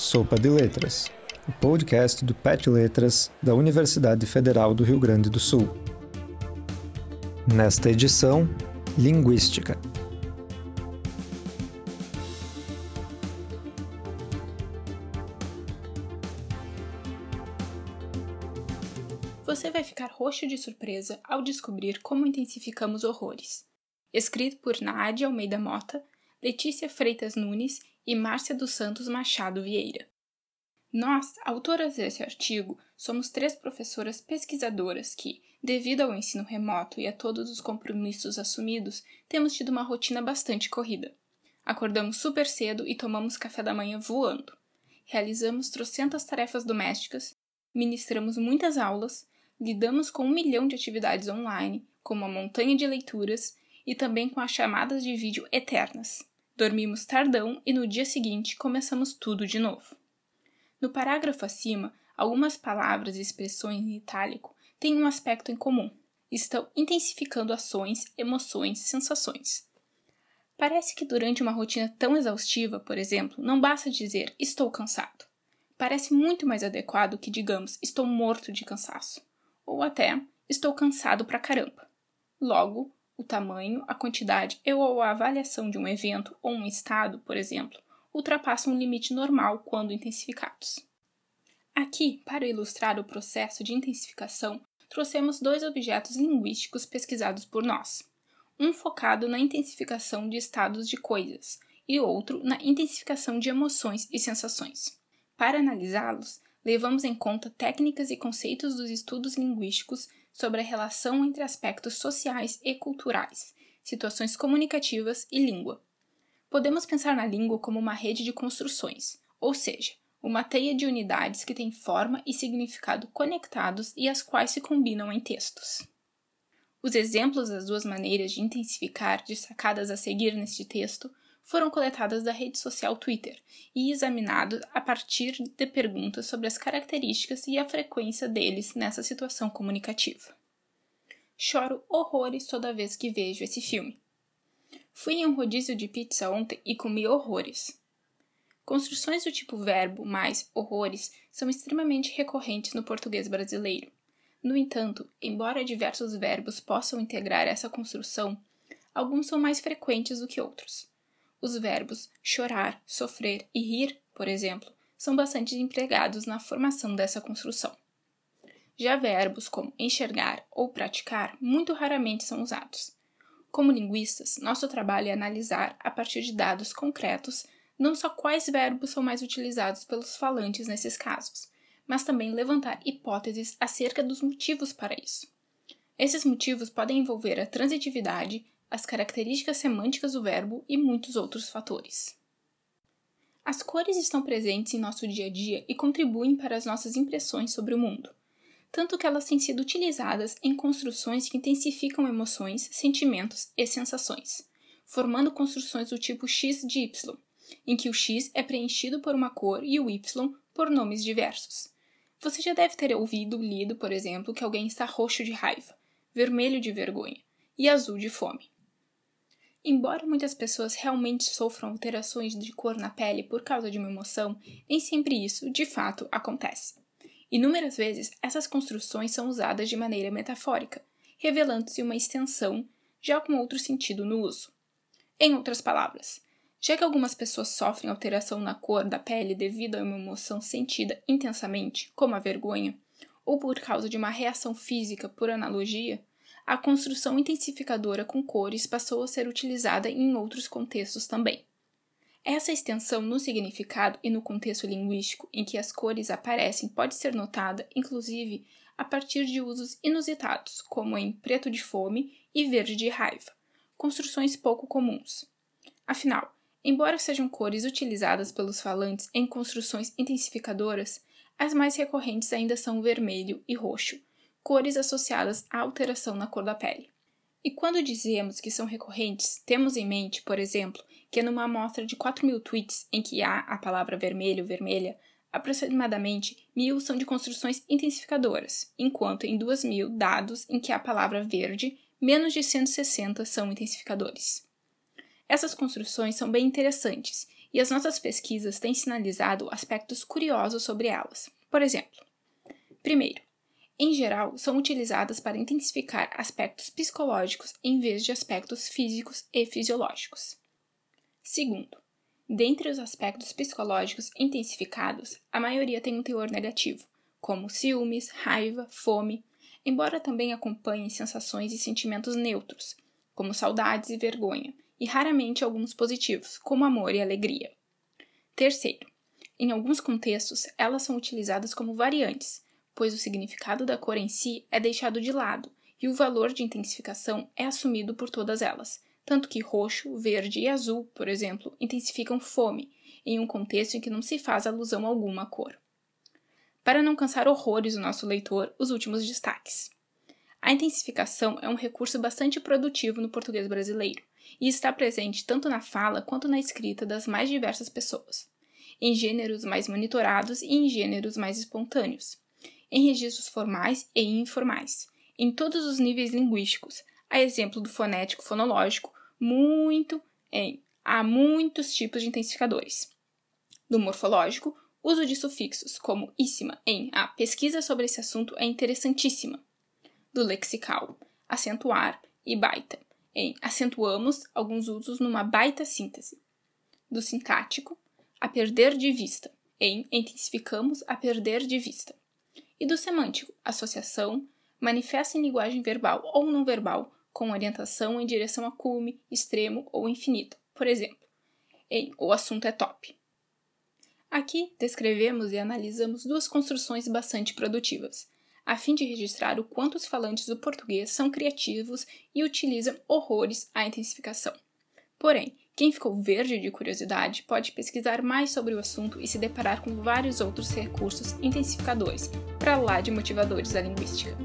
Sopa de Letras, o podcast do PET Letras da Universidade Federal do Rio Grande do Sul. Nesta edição, Linguística. Você vai ficar roxo de surpresa ao descobrir como intensificamos horrores. Escrito por Nádia Almeida Mota, Letícia Freitas Nunes e Márcia dos Santos Machado Vieira. Nós, autoras desse artigo, somos três professoras pesquisadoras que, devido ao ensino remoto e a todos os compromissos assumidos, temos tido uma rotina bastante corrida. Acordamos super cedo e tomamos café da manhã voando. Realizamos trocentas tarefas domésticas, ministramos muitas aulas, lidamos com um milhão de atividades online, como uma montanha de leituras, e também com as chamadas de vídeo eternas. Dormimos tardão e no dia seguinte começamos tudo de novo. No parágrafo acima, algumas palavras e expressões em itálico têm um aspecto em comum. Estão intensificando ações, emoções, sensações. Parece que durante uma rotina tão exaustiva, por exemplo, não basta dizer estou cansado. Parece muito mais adequado que digamos estou morto de cansaço, ou até estou cansado pra caramba. Logo, o tamanho, a quantidade ou a avaliação de um evento ou um estado, por exemplo, ultrapassam um limite normal quando intensificados. Aqui, para ilustrar o processo de intensificação, trouxemos dois objetos linguísticos pesquisados por nós. Um focado na intensificação de estados de coisas e outro na intensificação de emoções e sensações. Para analisá-los, levamos em conta técnicas e conceitos dos estudos linguísticos sobre a relação entre aspectos sociais e culturais, situações comunicativas e língua. Podemos pensar na língua como uma rede de construções, ou seja, uma teia de unidades que tem forma e significado conectados e as quais se combinam em textos. Os exemplos das duas maneiras de intensificar destacadas a seguir neste texto foram coletadas da rede social Twitter e examinados a partir de perguntas sobre as características e a frequência deles nessa situação comunicativa. Choro horrores toda vez que vejo esse filme. Fui em um rodízio de pizza ontem e comi horrores. Construções do tipo verbo mais horrores são extremamente recorrentes no português brasileiro. No entanto, embora diversos verbos possam integrar essa construção, alguns são mais frequentes do que outros. Os verbos chorar, sofrer e rir, por exemplo, são bastante empregados na formação dessa construção. Já verbos como enxergar ou praticar muito raramente são usados. Como linguistas, nosso trabalho é analisar, a partir de dados concretos, não só quais verbos são mais utilizados pelos falantes nesses casos, mas também levantar hipóteses acerca dos motivos para isso. Esses motivos podem envolver a transitividade, as características semânticas do verbo e muitos outros fatores. As cores estão presentes em nosso dia a dia e contribuem para as nossas impressões sobre o mundo, tanto que elas têm sido utilizadas em construções que intensificam emoções, sentimentos e sensações, formando construções do tipo X de Y, em que o X é preenchido por uma cor e o Y por nomes diversos. Você já deve ter ouvido ou lido, por exemplo, que alguém está roxo de raiva, vermelho de vergonha e azul de fome. Embora muitas pessoas realmente sofram alterações de cor na pele por causa de uma emoção, nem sempre isso, de fato, acontece. Inúmeras vezes, essas construções são usadas de maneira metafórica, revelando-se uma extensão, já com outro sentido no uso. Em outras palavras, já que algumas pessoas sofrem alteração na cor da pele devido a uma emoção sentida intensamente, como a vergonha, ou por causa de uma reação física por analogia, a construção intensificadora com cores passou a ser utilizada em outros contextos também. Essa extensão no significado e no contexto linguístico em que as cores aparecem pode ser notada, inclusive, a partir de usos inusitados, como em preto de fome e verde de raiva, construções pouco comuns. Afinal, embora sejam cores utilizadas pelos falantes em construções intensificadoras, as mais recorrentes ainda são vermelho e roxo, cores associadas à alteração na cor da pele. E quando dizemos que são recorrentes, temos em mente, por exemplo, que numa amostra de 4 mil tweets em que há a palavra vermelho, vermelha, aproximadamente mil são de construções intensificadoras, enquanto em 2 mil dados em que há a palavra verde, menos de 160 são intensificadores. Essas construções são bem interessantes e as nossas pesquisas têm sinalizado aspectos curiosos sobre elas. Por exemplo, primeiro, em geral, são utilizadas para intensificar aspectos psicológicos em vez de aspectos físicos e fisiológicos. Segundo, dentre os aspectos psicológicos intensificados, a maioria tem um teor negativo, como ciúmes, raiva, fome, embora também acompanhem sensações e sentimentos neutros, como saudades e vergonha, e raramente alguns positivos, como amor e alegria. Terceiro, em alguns contextos, elas são utilizadas como variantes, pois o significado da cor em si é deixado de lado e o valor de intensificação é assumido por todas elas, tanto que roxo, verde e azul, por exemplo, intensificam fome, em um contexto em que não se faz alusão alguma à cor. Para não cansar horrores o nosso leitor, os últimos destaques. A intensificação é um recurso bastante produtivo no português brasileiro e está presente tanto na fala quanto na escrita das mais diversas pessoas, em gêneros mais monitorados e em gêneros mais espontâneos, em registros formais e informais, em todos os níveis linguísticos, a exemplo do fonético fonológico, muito em há muitos tipos de intensificadores. Do morfológico, uso de sufixos como íssima em a pesquisa sobre esse assunto é interessantíssima. Do lexical, acentuar e baita em acentuamos alguns usos numa baita síntese. Do sintático, a perder de vista em intensificamos a perder de vista e do semântico, associação, manifesta em linguagem verbal ou não verbal, com orientação em direção a cume, extremo ou infinito, por exemplo, em O assunto é top. Aqui descrevemos e analisamos duas construções bastante produtivas, a fim de registrar o quanto os falantes do português são criativos e utilizam horrores à intensificação. Porém, quem ficou verde de curiosidade pode pesquisar mais sobre o assunto e se deparar com vários outros recursos intensificadores, para lá de motivadores da linguística.